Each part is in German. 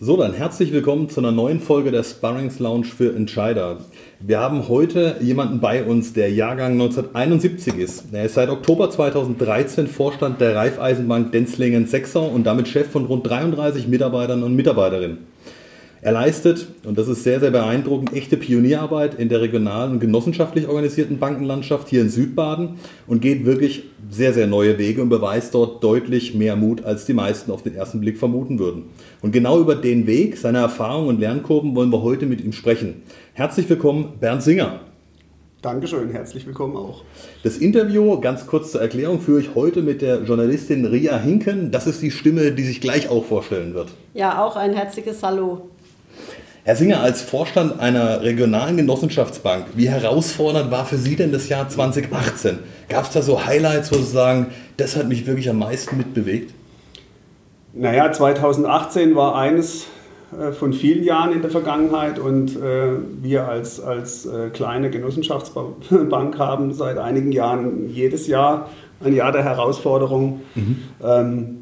So, dann herzlich willkommen zu einer neuen Folge der Sparrings Lounge für Entscheider. Wir haben heute jemanden bei uns, der Jahrgang 1971 ist. Er ist seit Oktober 2013 Vorstand der Raiffeisenbank Denzlingen-Sechsau und damit Chef von rund 33 Mitarbeitern und Mitarbeiterinnen. Er leistet, und das ist sehr, sehr beeindruckend, echte Pionierarbeit in der regionalen und genossenschaftlich organisierten Bankenlandschaft hier in Südbaden und geht wirklich sehr, sehr neue Wege und beweist dort deutlich mehr Mut, als die meisten auf den ersten Blick vermuten würden. Und genau über den Weg, seine Erfahrungen und Lernkurven wollen wir heute mit ihm sprechen. Herzlich willkommen, Bernd Singer. Dankeschön, herzlich willkommen auch. Das Interview, ganz kurz zur Erklärung, führe ich heute mit der Journalistin Ria Hinken. Das ist die Stimme, die sich gleich auch vorstellen wird. Ja, auch ein herzliches Hallo. Herr Singer, als Vorstand einer regionalen Genossenschaftsbank, wie herausfordernd war für Sie denn das Jahr 2018? Gab es da so Highlights, wo Sie sagen, das hat mich wirklich am meisten mitbewegt? Naja, 2018 war eines äh, von vielen Jahren in der Vergangenheit und äh, wir als, als äh, kleine Genossenschaftsbank haben seit einigen Jahren jedes Jahr ein Jahr der Herausforderung. Mhm. Ähm,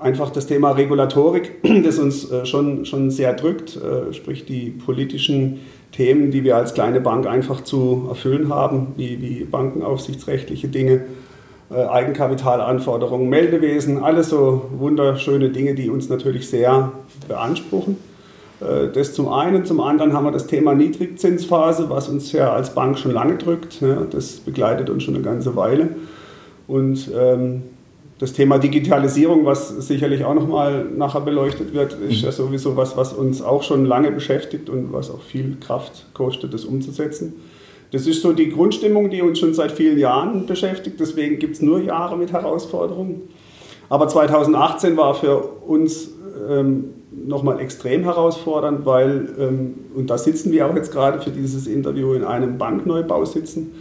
einfach das Thema Regulatorik, das uns äh, schon, schon sehr drückt, äh, sprich die politischen Themen, die wir als kleine Bank einfach zu erfüllen haben, wie, wie bankenaufsichtsrechtliche Dinge, äh, Eigenkapitalanforderungen, Meldewesen, alles so wunderschöne Dinge, die uns natürlich sehr beanspruchen. Das zum einen. Zum anderen haben wir das Thema Niedrigzinsphase, was uns ja als Bank schon lange drückt. Das begleitet uns schon eine ganze Weile. Und ähm, das Thema Digitalisierung, was sicherlich auch nochmal nachher beleuchtet wird, ist ja sowieso was, was uns auch schon lange beschäftigt und was auch viel Kraft kostet, das umzusetzen. Das ist so die Grundstimmung, die uns schon seit vielen Jahren beschäftigt. Deswegen gibt es nur Jahre mit Herausforderungen. Aber 2018 war für uns ähm, nochmal extrem herausfordernd, weil, ähm, und da sitzen wir auch jetzt gerade für dieses Interview in einem Bankneubau sitzen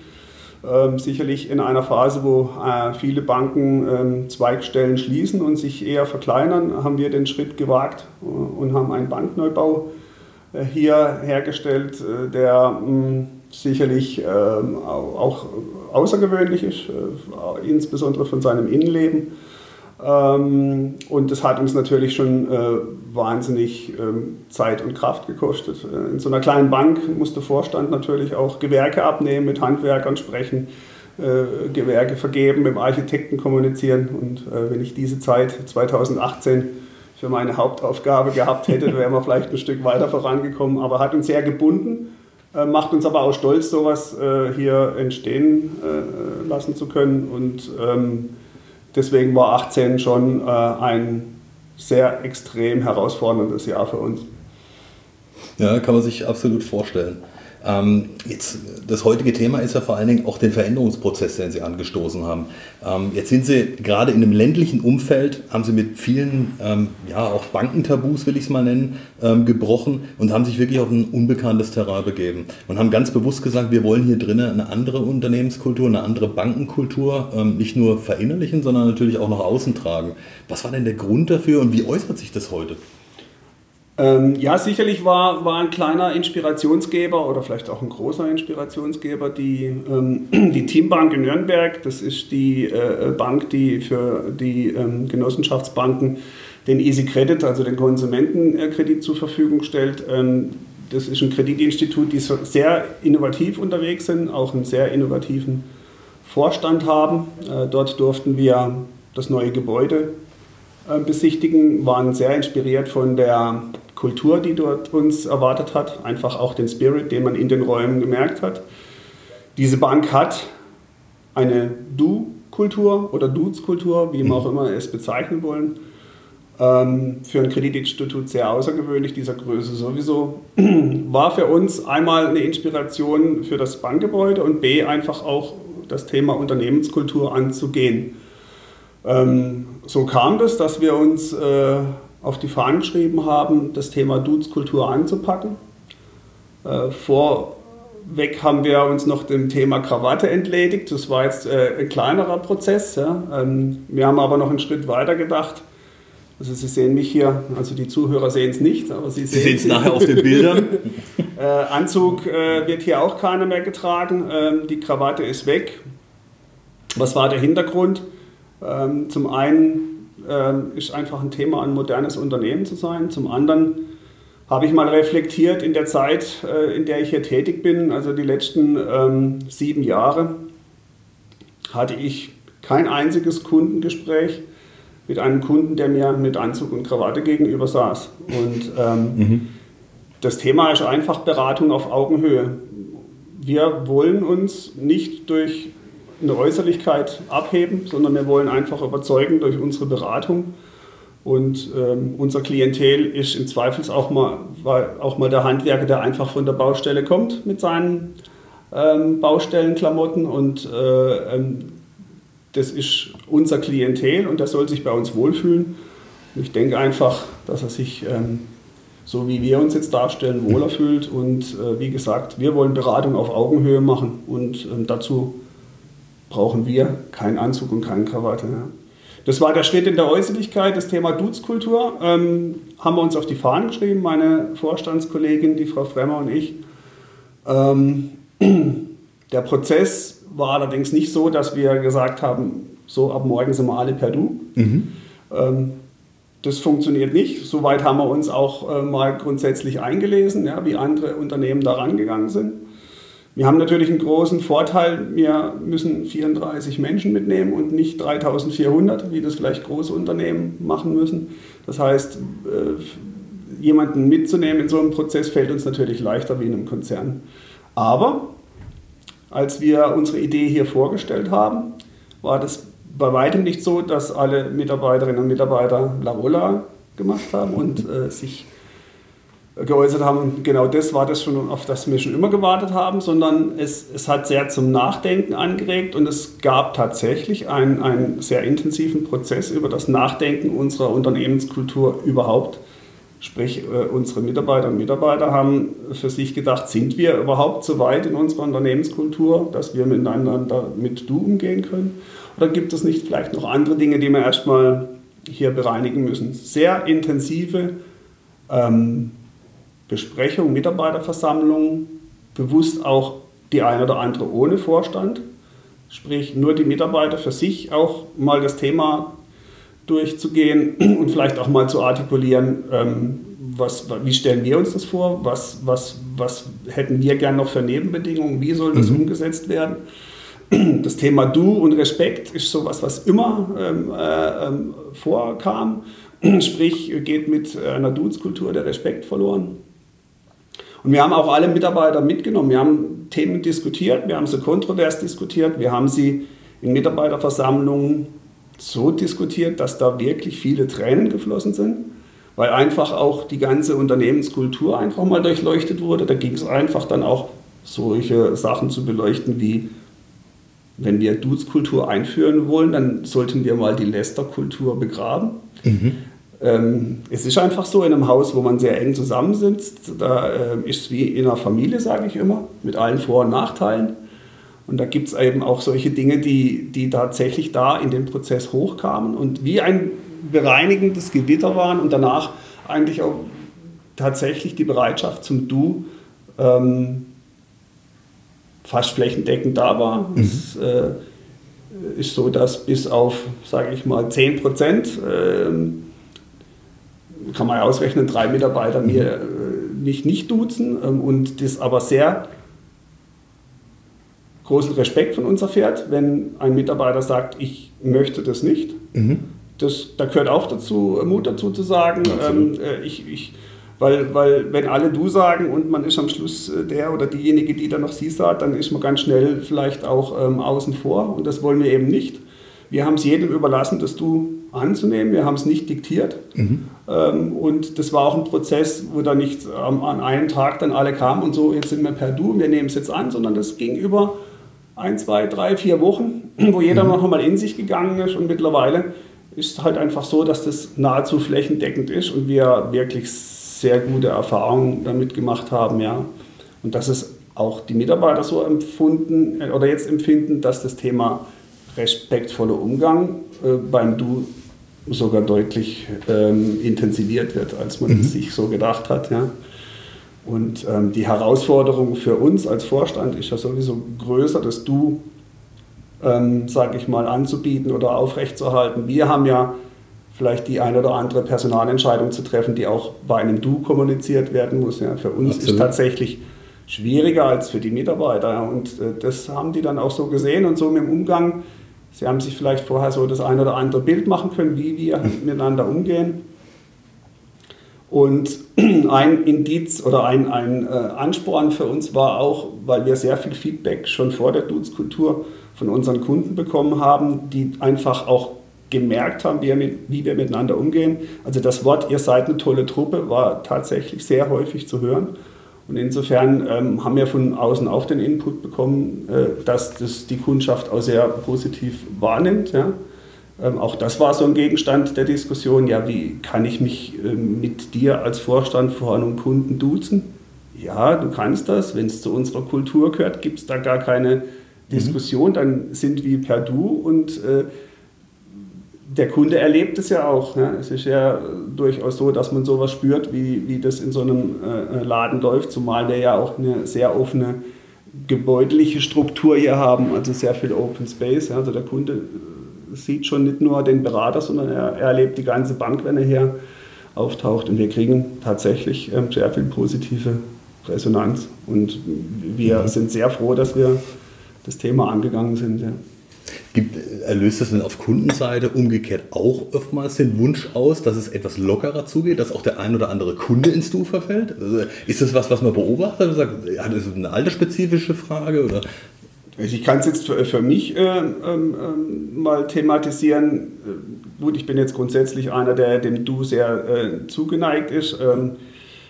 ähm, sicherlich in einer Phase, wo äh, viele Banken ähm, Zweigstellen schließen und sich eher verkleinern, haben wir den Schritt gewagt äh, und haben einen Bankneubau äh, hier hergestellt, äh, der mh, hm, sicherlich ähm, auch außergewöhnlich ist, äh, insbesondere von seinem Innenleben. Ähm, und das hat uns natürlich schon äh, wahnsinnig ähm, Zeit und Kraft gekostet. Äh, in so einer kleinen Bank muss der Vorstand natürlich auch Gewerke abnehmen, mit Handwerkern sprechen, äh, Gewerke vergeben, mit dem Architekten kommunizieren. Und wenn ich diese Zeit 2018 für meine Hauptaufgabe gehabt hätte, wären wir vielleicht ein Stück weiter vorangekommen. Aber hat uns sehr gebunden, macht uns aber auch stolz, sowas hier entstehen lassen zu können. Und ähm, Deswegen war 18 schon äh, ein sehr extrem herausforderndes Jahr für uns. Ja, kann man sich absolut vorstellen. Ähm, jetzt, das heutige Thema ist ja vor allen Dingen auch den Veränderungsprozess, den Sie angestoßen haben. Ähm, jetzt sind Sie gerade in einem ländlichen Umfeld, haben Sie mit vielen, ähm, ja auch Bankentabus, will ich es mal nennen, ähm, gebrochen und haben sich wirklich auf ein unbekanntes Terrain begeben und haben ganz bewusst gesagt, wir wollen hier drinnen eine andere Unternehmenskultur, eine andere Bankenkultur ähm, nicht nur verinnerlichen, sondern natürlich auch nach außen tragen. Was war denn der Grund dafür und wie äußert sich das heute? Ähm, ja, sicherlich war, war ein kleiner Inspirationsgeber oder vielleicht auch ein großer Inspirationsgeber die, ähm, die Teambank in Nürnberg. Das ist die äh, Bank, die für die ähm, Genossenschaftsbanken den Easy Credit, also den Konsumentenkredit zur Verfügung stellt. Ähm, das ist ein Kreditinstitut, die sehr innovativ unterwegs sind, auch einen sehr innovativen Vorstand haben. Äh, dort durften wir das neue Gebäude äh, besichtigen, waren sehr inspiriert von der Kultur, die dort uns erwartet hat, einfach auch den Spirit, den man in den Räumen gemerkt hat. Diese Bank hat eine Du-Kultur oder Dudes-Kultur, wie wir auch immer es bezeichnen wollen. Ähm, für ein Kreditinstitut sehr außergewöhnlich, dieser Größe sowieso. War für uns einmal eine Inspiration für das Bankgebäude und B einfach auch das Thema Unternehmenskultur anzugehen. Ähm, so kam das, dass wir uns äh, auf die Fahnen geschrieben haben, das Thema Dudeskultur anzupacken. Äh, vor vorweg haben wir uns noch dem Thema Krawatte entledigt. Das war jetzt äh, ein kleinerer Prozess. Ja. Ähm, wir haben aber noch einen Schritt weiter gedacht. Also Sie sehen mich hier, also die Zuhörer sehen es nicht, aber Sie, Sie sehen es nachher auf den Bildern. äh, Anzug äh, wird hier auch keiner mehr getragen. Ähm, die Krawatte ist weg. Was war der Hintergrund? Ähm, zum einen ähm, ist einfach ein Thema, ein modernes Unternehmen zu sein. Zum anderen habe ich mal reflektiert in der Zeit, äh, in der ich hier tätig bin, also die letzten ähm, sieben Jahre, hatte ich kein einziges Kundengespräch mit einem Kunden, der mir mit Anzug und Krawatte gegenüber saß. Und ähm, mhm. das Thema ist einfach Beratung auf Augenhöhe. Wir wollen uns nicht durch eine Äußerlichkeit abheben, sondern wir wollen einfach überzeugen durch unsere Beratung und ähm, unser Klientel ist im Zweifels auch mal, auch mal der Handwerker, der einfach von der Baustelle kommt mit seinen ähm, Baustellenklamotten. Und äh, ähm, das ist unser Klientel und der soll sich bei uns wohlfühlen. Und ich denke einfach, dass er sich, ähm, so wie wir uns jetzt darstellen, wohler fühlt. Und äh, wie gesagt, wir wollen Beratung auf Augenhöhe machen. Und ähm, dazu brauchen wir keinen Anzug und keine Krawatte. Ja. Das war der Schritt in der Äußerlichkeit, das Thema Duzkultur. Ähm, haben wir uns auf die Fahnen geschrieben, meine Vorstandskollegin, die Frau Fremmer und ich. Ähm, der Prozess war allerdings nicht so, dass wir gesagt haben, so ab morgen sind wir alle per Du. Mhm. Ähm, das funktioniert nicht. Soweit haben wir uns auch äh, mal grundsätzlich eingelesen, ja, wie andere Unternehmen da rangegangen sind. Wir haben natürlich einen großen Vorteil, wir müssen 34 Menschen mitnehmen und nicht 3400, wie das vielleicht große Unternehmen machen müssen. Das heißt, äh, jemanden mitzunehmen in so einem Prozess fällt uns natürlich leichter wie in einem Konzern. Aber als wir unsere Idee hier vorgestellt haben, war das bei weitem nicht so, dass alle Mitarbeiterinnen und Mitarbeiter Laola gemacht haben und äh, sich geäußert haben. Genau das war das schon, auf das wir schon immer gewartet haben, sondern es, es hat sehr zum Nachdenken angeregt und es gab tatsächlich einen, einen sehr intensiven Prozess über das Nachdenken unserer Unternehmenskultur überhaupt. Sprich, äh, unsere Mitarbeiter und Mitarbeiter haben für sich gedacht, sind wir überhaupt so weit in unserer Unternehmenskultur, dass wir miteinander mit Du umgehen können? Oder gibt es nicht vielleicht noch andere Dinge, die wir erstmal hier bereinigen müssen? Sehr intensive ähm, Besprechung, Mitarbeiterversammlung, bewusst auch die eine oder andere ohne Vorstand, sprich nur die Mitarbeiter für sich auch mal das Thema durchzugehen und vielleicht auch mal zu artikulieren, ähm, was, wie stellen wir uns das vor, was, was, was hätten wir gern noch für Nebenbedingungen, wie soll das mhm. umgesetzt werden. Das Thema Du und Respekt ist sowas, was immer ähm, äh, ähm, vorkam, sprich geht mit einer Dudes-Kultur der Respekt verloren. Und wir haben auch alle Mitarbeiter mitgenommen. Wir haben Themen diskutiert, wir haben sie kontrovers diskutiert, wir haben sie in Mitarbeiterversammlungen so diskutiert, dass da wirklich viele Tränen geflossen sind, weil einfach auch die ganze Unternehmenskultur einfach mal durchleuchtet wurde. Da ging es einfach dann auch solche Sachen zu beleuchten wie wenn wir Dudes-Kultur einführen wollen, dann sollten wir mal die Lester-Kultur begraben. Mhm. Ähm, es ist einfach so in einem Haus, wo man sehr eng zusammensitzt, da äh, ist es wie in einer Familie, sage ich immer, mit allen Vor- und Nachteilen. Und da gibt es eben auch solche Dinge, die, die tatsächlich da in den Prozess hochkamen und wie ein bereinigendes Gewitter waren und danach eigentlich auch tatsächlich die Bereitschaft zum Du ähm, fast flächendeckend da war. Mhm. Es äh, ist so, dass bis auf, sage ich mal, 10 Prozent äh, kann man ja ausrechnen, drei Mitarbeiter mir äh, mich nicht duzen ähm, und das aber sehr großen Respekt von uns erfährt, wenn ein Mitarbeiter sagt, ich möchte das nicht. Mhm. Das, da gehört auch dazu, Mut dazu zu sagen, ähm, äh, ich, ich, weil, weil wenn alle du sagen und man ist am Schluss äh, der oder diejenige, die dann noch sie sagt, dann ist man ganz schnell vielleicht auch ähm, außen vor und das wollen wir eben nicht. Wir haben es jedem überlassen, das Du anzunehmen. Wir haben es nicht diktiert. Mhm. Ähm, und das war auch ein Prozess, wo da nicht ähm, an einem Tag dann alle kamen und so, jetzt sind wir per Du, wir nehmen es jetzt an, sondern das ging über ein, zwei, drei, vier Wochen, wo jeder mhm. noch einmal in sich gegangen ist. Und mittlerweile ist es halt einfach so, dass das nahezu flächendeckend ist und wir wirklich sehr gute Erfahrungen damit gemacht haben. Ja. Und dass es auch die Mitarbeiter so empfunden äh, oder jetzt empfinden, dass das Thema respektvoller Umgang äh, beim Du sogar deutlich ähm, intensiviert wird, als man mhm. sich so gedacht hat. Ja. Und ähm, die Herausforderung für uns als Vorstand ist ja sowieso größer, das Du, ähm, sage ich mal, anzubieten oder aufrechtzuerhalten. Wir haben ja vielleicht die eine oder andere Personalentscheidung zu treffen, die auch bei einem Du kommuniziert werden muss. Ja. Für uns Absolut. ist tatsächlich schwieriger als für die Mitarbeiter. Und äh, das haben die dann auch so gesehen und so im Umgang. Sie haben sich vielleicht vorher so das ein oder andere Bild machen können, wie wir miteinander umgehen. Und ein Indiz oder ein, ein äh, Ansporn für uns war auch, weil wir sehr viel Feedback schon vor der Dudes-Kultur von unseren Kunden bekommen haben, die einfach auch gemerkt haben, wie, mit, wie wir miteinander umgehen. Also das Wort, ihr seid eine tolle Truppe, war tatsächlich sehr häufig zu hören. Und insofern ähm, haben wir von außen auch den Input bekommen, äh, dass das die Kundschaft auch sehr positiv wahrnimmt. Ja. Ähm, auch das war so ein Gegenstand der Diskussion. Ja, wie kann ich mich äh, mit dir als Vorstand vor einem Kunden duzen? Ja, du kannst das. Wenn es zu unserer Kultur gehört, gibt es da gar keine Diskussion. Mhm. Dann sind wir per Du und äh, der Kunde erlebt es ja auch. Ne? Es ist ja durchaus so, dass man sowas spürt, wie, wie das in so einem äh, Laden läuft, zumal wir ja auch eine sehr offene gebäudliche Struktur hier haben, also sehr viel Open Space. Also der Kunde sieht schon nicht nur den Berater, sondern er, er erlebt die ganze Bank, wenn er hier auftaucht. Und wir kriegen tatsächlich ähm, sehr viel positive Resonanz. Und wir mhm. sind sehr froh, dass wir das Thema angegangen sind. Ja. Gibt, erlöst das denn auf Kundenseite umgekehrt auch oftmals den Wunsch aus, dass es etwas lockerer zugeht, dass auch der ein oder andere Kunde ins Du verfällt? Also ist das was, was man beobachtet? Sagt, ja, das ist eine altersspezifische Frage? Oder? Also ich kann es jetzt für, für mich äh, ähm, ähm mal thematisieren. Äh, gut, ich bin jetzt grundsätzlich einer, der dem Du sehr äh, zugeneigt ist. Ähm,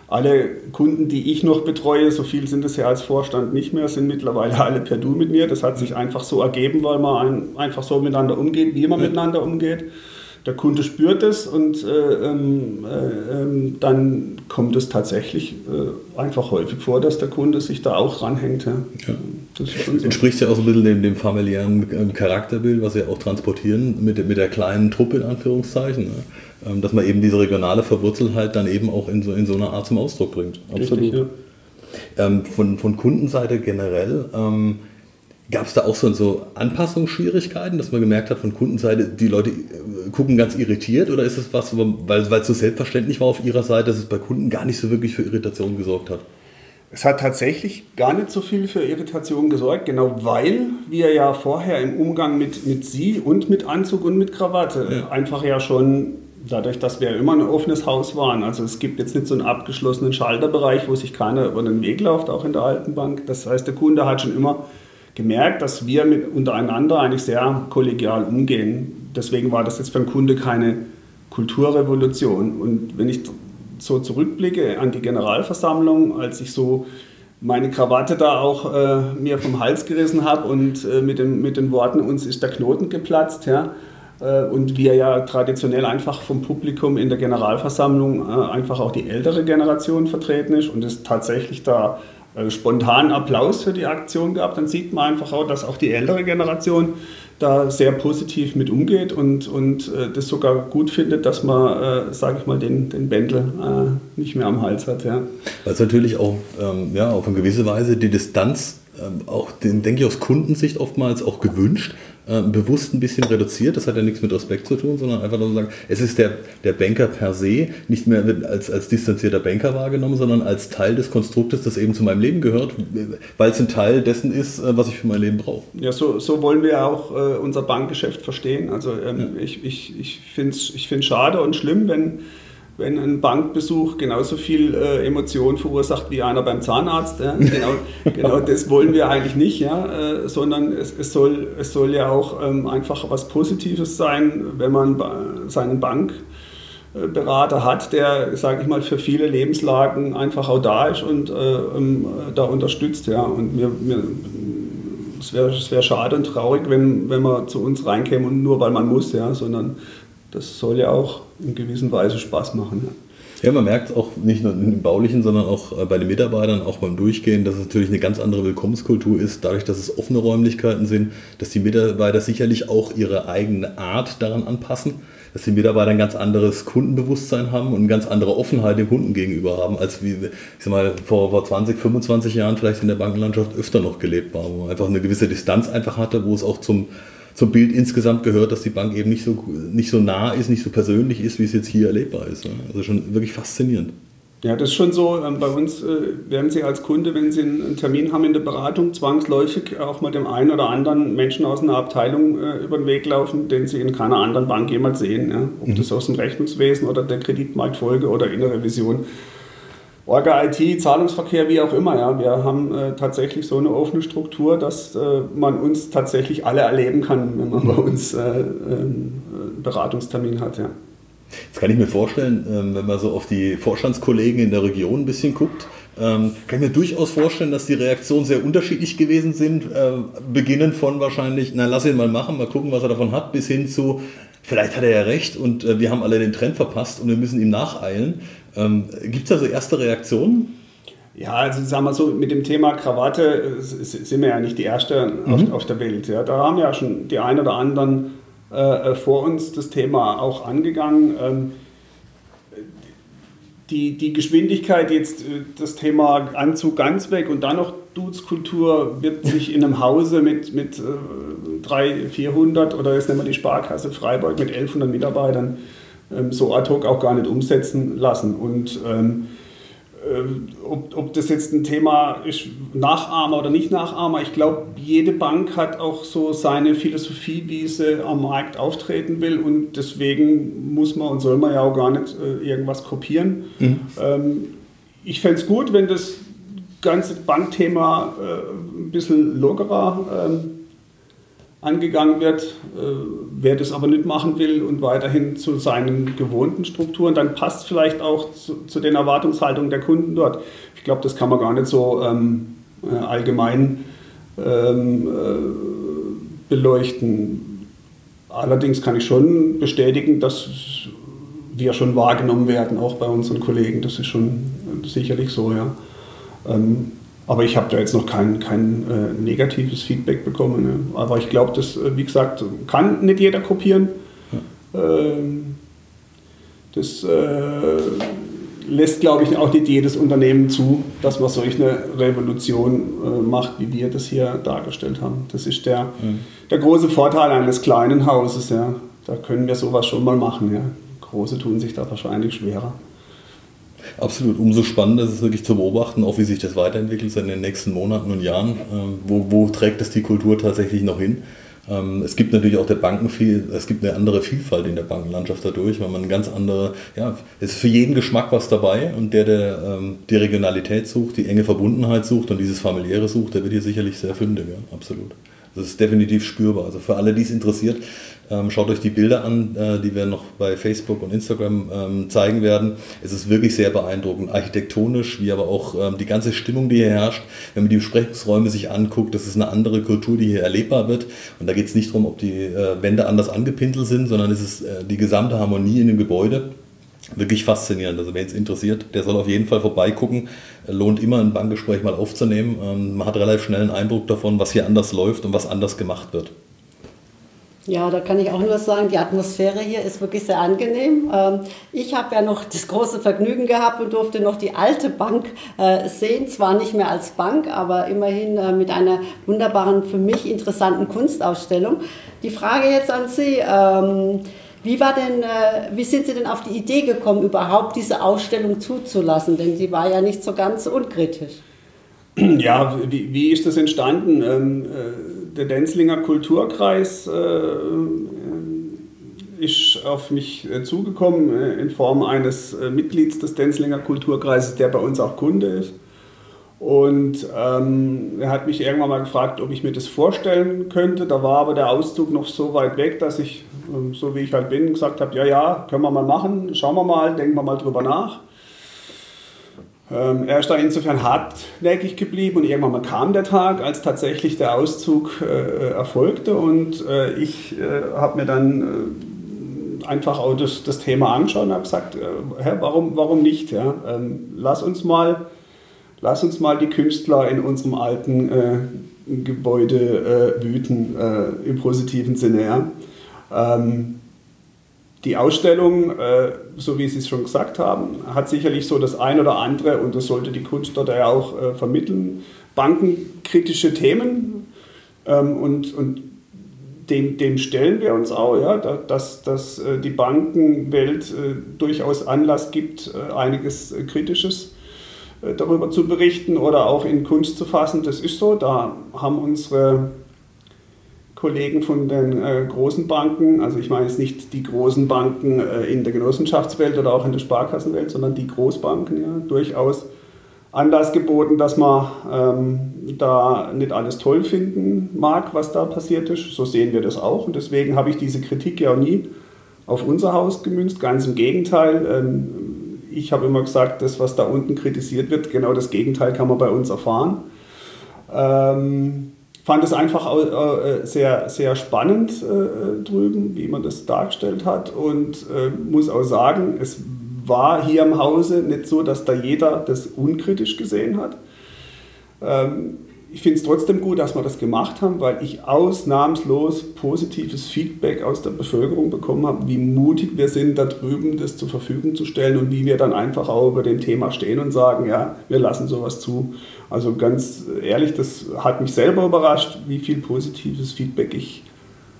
alle Kunden, die ich noch betreue, so viel sind es ja als Vorstand nicht mehr, sind mittlerweile alle per Du mit mir. Das hat sich einfach so ergeben, weil man ein, einfach so miteinander umgeht, wie man ja. miteinander umgeht. Der Kunde spürt es und äh, ähm, äh, ähm, dann kommt es tatsächlich äh, einfach häufig vor, dass der Kunde sich da auch ranhängt. Ja. Ja. Das so. Entspricht ja auch so ein bisschen dem, dem familiären ähm, Charakterbild, was wir auch transportieren mit, mit der kleinen Truppe in Anführungszeichen. Ne? Dass man eben diese regionale Verwurzelheit dann eben auch in so, in so einer Art zum Ausdruck bringt. Absolut. Richtig, ja. ähm, von, von Kundenseite generell, ähm, gab es da auch so, so Anpassungsschwierigkeiten, dass man gemerkt hat von Kundenseite, die Leute äh, gucken ganz irritiert oder ist es was, weil, es so selbstverständlich war auf ihrer Seite, dass es bei Kunden gar nicht so wirklich für Irritation gesorgt hat? Es hat tatsächlich gar nicht so viel für Irritation gesorgt, genau weil wir ja vorher im Umgang mit, mit Sie und mit Anzug und mit Krawatte ja. einfach ja schon dadurch, dass wir immer ein offenes Haus waren, also es gibt jetzt nicht so einen abgeschlossenen Schalterbereich, wo sich keiner über den Weg läuft, auch in der alten Bank. Das heißt, der Kunde hat schon immer gemerkt, dass wir mit untereinander eigentlich sehr kollegial umgehen. Deswegen war das jetzt für den Kunde keine Kulturrevolution. Und wenn ich so zurückblicke an die Generalversammlung, als ich so meine Krawatte da auch äh, mir vom Hals gerissen habe und äh, mit, dem, mit den Worten, uns ist der Knoten geplatzt, ja, äh, und wir ja traditionell einfach vom Publikum in der Generalversammlung äh, einfach auch die ältere Generation vertreten ist und es tatsächlich da spontanen Applaus für die Aktion gab, dann sieht man einfach auch, dass auch die ältere Generation da sehr positiv mit umgeht und, und das sogar gut findet, dass man, äh, sage ich mal, den, den Bändel äh, nicht mehr am Hals hat. Ja. Es natürlich auch ähm, ja, auf eine gewisse Weise die Distanz ähm, auch, den, denke ich, aus Kundensicht oftmals auch gewünscht, äh, bewusst ein bisschen reduziert. Das hat ja nichts mit Respekt zu tun, sondern einfach nur sagen, es ist der, der Banker per se nicht mehr als, als distanzierter Banker wahrgenommen, sondern als Teil des Konstruktes, das eben zu meinem Leben gehört, weil es ein Teil dessen ist, äh, was ich für mein Leben brauche. Ja, so, so wollen wir auch äh, unser Bankgeschäft verstehen. Also ähm, ja. ich, ich, ich finde es ich schade und schlimm, wenn wenn ein Bankbesuch genauso viel äh, Emotion verursacht wie einer beim Zahnarzt. Ja? Genau, genau das wollen wir eigentlich nicht, ja? Äh, sondern es, es, soll, es soll ja auch ähm, einfach was Positives sein, wenn man seinen Bankberater hat, der, sage ich mal, für viele Lebenslagen einfach auch da ist und äh, ähm, da unterstützt. Ja? Und mir, mir, es wäre wär schade und traurig, wenn, wenn man zu uns reinkäme und nur weil man muss, ja? sondern das soll ja auch in gewisser Weise Spaß machen. Ja. Ja, man merkt auch nicht nur im Baulichen, sondern auch äh, bei den Mitarbeitern, auch beim Durchgehen, dass es natürlich eine ganz andere Willkommenskultur ist, dadurch, dass es offene Räumlichkeiten sind, dass die Mitarbeiter sicherlich auch ihre eigene Art daran anpassen, dass die Mitarbeiter ein ganz anderes Kundenbewusstsein haben und eine ganz andere Offenheit dem Kunden gegenüber haben, als wie, ich sag mal, vor, vor 20, 25 Jahren vielleicht in der Bankenlandschaft öfter noch gelebt war, wo man einfach eine gewisse Distanz einfach hatte, wo es auch zum zum Bild insgesamt gehört, dass die Bank eben nicht so, nicht so nah ist, nicht so persönlich ist, wie es jetzt hier erlebbar ist. Also schon wirklich faszinierend. Ja, das ist schon so. Ähm, bei uns äh, werden Sie als Kunde, wenn Sie einen Termin haben in der Beratung, zwangsläufig auch mal dem einen oder anderen Menschen aus einer Abteilung äh, über den Weg laufen, den Sie in keiner anderen Bank jemals sehen. Ob mhm. das aus dem Rechnungswesen oder der Kreditmarktfolge oder innere Vision Orga IT, Zahlungsverkehr, wie auch immer. Ja. Wir haben äh, tatsächlich so eine offene Struktur, dass äh, man uns tatsächlich alle erleben kann, wenn man bei uns äh, einen äh, Beratungstermin hat. Ja. Jetzt kann ich mir vorstellen, ähm, wenn man so auf die Vorstandskollegen in der Region ein bisschen guckt, ähm, kann ich mir durchaus vorstellen, dass die Reaktionen sehr unterschiedlich gewesen sind. Äh, beginnend von wahrscheinlich, na lass ihn mal machen, mal gucken, was er davon hat, bis hin zu, vielleicht hat er ja recht und äh, wir haben alle den Trend verpasst und wir müssen ihm nacheilen. Ähm, Gibt es da so erste Reaktionen? Ja, also sagen wir so, mit dem Thema Krawatte äh, sind wir ja nicht die Erste mhm. auf, auf, der Welt. Ja. Da haben ja schon die ein oder anderen äh, vor uns das Thema auch angegangen. Ähm, die, die Geschwindigkeit jetzt, äh, das Thema Anzug ganz weg und dann noch Duzkultur wird sich in einem Hause mit, mit äh, 300, 400 oder jetzt nehmen wir die Sparkasse Freiburg mit 1100 Mitarbeitern so ad hoc auch gar nicht umsetzen lassen. Und ähm, äh, ob, ob das jetzt ein Thema ist, Nachahmer oder nicht Nachahmer, ich glaube, jede Bank hat auch so seine Philosophie, wie sie am Markt auftreten will und deswegen muss man und soll man ja auch gar nicht äh, irgendwas kopieren. Mhm. Ähm, ich fände es gut, wenn das ganze Bankthema äh, ein bisschen lockerer ähm, angegangen wird. Äh, wer das aber nicht machen will und weiterhin zu seinen gewohnten Strukturen, dann passt vielleicht auch zu, zu den Erwartungshaltungen der Kunden dort. Ich glaube, das kann man gar nicht so ähm, äh, allgemein ähm, äh, beleuchten. Allerdings kann ich schon bestätigen, dass wir schon wahrgenommen werden, auch bei unseren Kollegen. Das ist schon sicherlich so, ja. Ähm, aber ich habe da jetzt noch kein, kein äh, negatives Feedback bekommen. Ne? Aber ich glaube, das, äh, wie gesagt, kann nicht jeder kopieren. Ja. Ähm, das äh, lässt, glaube ich, auch nicht jedes Unternehmen zu, dass man solch eine Revolution äh, macht, wie wir das hier dargestellt haben. Das ist der, mhm. der große Vorteil eines kleinen Hauses. Ja. Da können wir sowas schon mal machen. Ja. Große tun sich da wahrscheinlich schwerer. Absolut. Umso spannender ist es wirklich zu beobachten, auch wie sich das weiterentwickelt in den nächsten Monaten und Jahren. Ähm, wo, wo trägt es die Kultur tatsächlich noch hin? Ähm, es gibt natürlich auch der Banken viel, es gibt eine andere Vielfalt in der Bankenlandschaft dadurch, weil man ganz andere, ja, es ist für jeden Geschmack was dabei und der, der ähm, die Regionalität sucht, die enge Verbundenheit sucht und dieses familiäre sucht, der wird hier sicherlich sehr fündig, ja, absolut. Das ist definitiv spürbar. Also für alle, die es interessiert, ähm, schaut euch die Bilder an, äh, die wir noch bei Facebook und Instagram ähm, zeigen werden. Es ist wirklich sehr beeindruckend, architektonisch, wie aber auch ähm, die ganze Stimmung, die hier herrscht. Wenn man die Besprechungsräume sich anguckt, das ist eine andere Kultur, die hier erlebbar wird. Und da geht es nicht darum, ob die äh, Wände anders angepintelt sind, sondern es ist äh, die gesamte Harmonie in dem Gebäude wirklich faszinierend. Also wer es interessiert, der soll auf jeden Fall vorbeigucken. Lohnt immer ein Bankgespräch mal aufzunehmen. Man hat relativ schnell einen Eindruck davon, was hier anders läuft und was anders gemacht wird. Ja, da kann ich auch nur sagen, die Atmosphäre hier ist wirklich sehr angenehm. Ähm, ich habe ja noch das große Vergnügen gehabt und durfte noch die alte Bank äh, sehen, zwar nicht mehr als Bank, aber immerhin äh, mit einer wunderbaren, für mich interessanten Kunstausstellung. Die Frage jetzt an Sie. Ähm, wie, war denn, äh, wie sind Sie denn auf die Idee gekommen, überhaupt diese Ausstellung zuzulassen? Denn sie war ja nicht so ganz unkritisch. Ja, wie, ist das entstanden? Ähm, der Denzlinger Kulturkreis äh, ist auf mich äh, zugekommen äh, in Form eines äh, Mitglieds des Denzlinger Kulturkreises, der bei uns auch Kunde ist. Und ähm, er hat mich irgendwann mal gefragt, ob ich mir das vorstellen könnte. Da war aber der Auszug noch so weit weg, dass ich, ähm, so wie ich halt bin, gesagt habe, ja, ja, können wir mal machen, schauen wir mal, denken wir mal drüber nach. Ähm, er ist da insofern hartnäckig geblieben und irgendwann mal kam der Tag, als tatsächlich der Auszug äh, erfolgte und äh, ich äh, habe mir dann äh, einfach auch das, das Thema angeschaut und habe gesagt, äh, hä, warum, warum nicht? Ja? Ähm, lass, uns mal, lass uns mal die Künstler in unserem alten äh, Gebäude wüten, im positiven Sinne. Ja? Ähm, die Ausstellung, äh, so wie Sie es schon gesagt haben, hat sicherlich so das ein oder andere, und das sollte die Kunst dort ja auch äh, vermitteln, bankenkritische Themen. Ähm, und, und dem, dem stellen wir uns auch, ja, dass, dass äh, die Bankenwelt durchaus Anlass gibt, einiges Kritisches darüber zu berichten oder auch in Kunst zu fassen. Das ist so. Da haben unsere Kollegen von den großen Banken, also ich meine jetzt nicht die großen Banken in der Genossenschaftswelt oder auch in der Sparkassenwelt, sondern die Großbanken ja, durchaus Anlass geboten, dass man ähm, da nicht alles toll finden mag, was da passiert ist. So sehen wir das auch. Und deswegen habe ich diese Kritik ja auch nie auf unser Haus gemünzt. Ganz im Gegenteil. Ähm, ich habe immer gesagt, das, was da unten kritisiert wird, genau das Gegenteil kann man bei uns erfahren. Ähm, fand es einfach äh, sehr, sehr spannend äh, drüben, wie man das dargestellt hat und äh, muss auch sagen, es war hier im Hause nicht so, dass da jeder das unkritisch gesehen hat. Ähm, ich finde es trotzdem gut, dass wir das gemacht haben, weil ich ausnahmslos positives Feedback aus der Bevölkerung bekommen habe, wie mutig wir sind, da drüben das zur Verfügung zu stellen und wie wir dann einfach auch über dem Thema stehen und sagen, ja, wir lassen sowas zu. Also ganz ehrlich, das hat mich selber überrascht, wie viel positives Feedback ich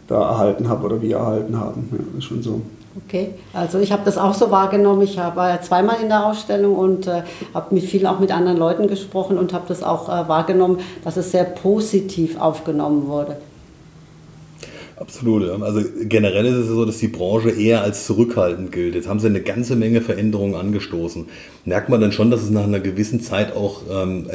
da erhalten habe oder wir erhalten haben. Ja, ist schon so. Okay, also ich habe das auch so wahrgenommen. Ich war ja zweimal in der Ausstellung und äh, habe mit viel auch mit anderen Leuten gesprochen und habe das auch äh, wahrgenommen, dass es sehr positiv aufgenommen wurde. Absolut. Also generell ist es so, dass die Branche eher als zurückhaltend gilt. Jetzt haben sie eine ganze Menge Veränderungen angestoßen. Merkt man dann schon, dass es nach einer gewissen Zeit auch ähm,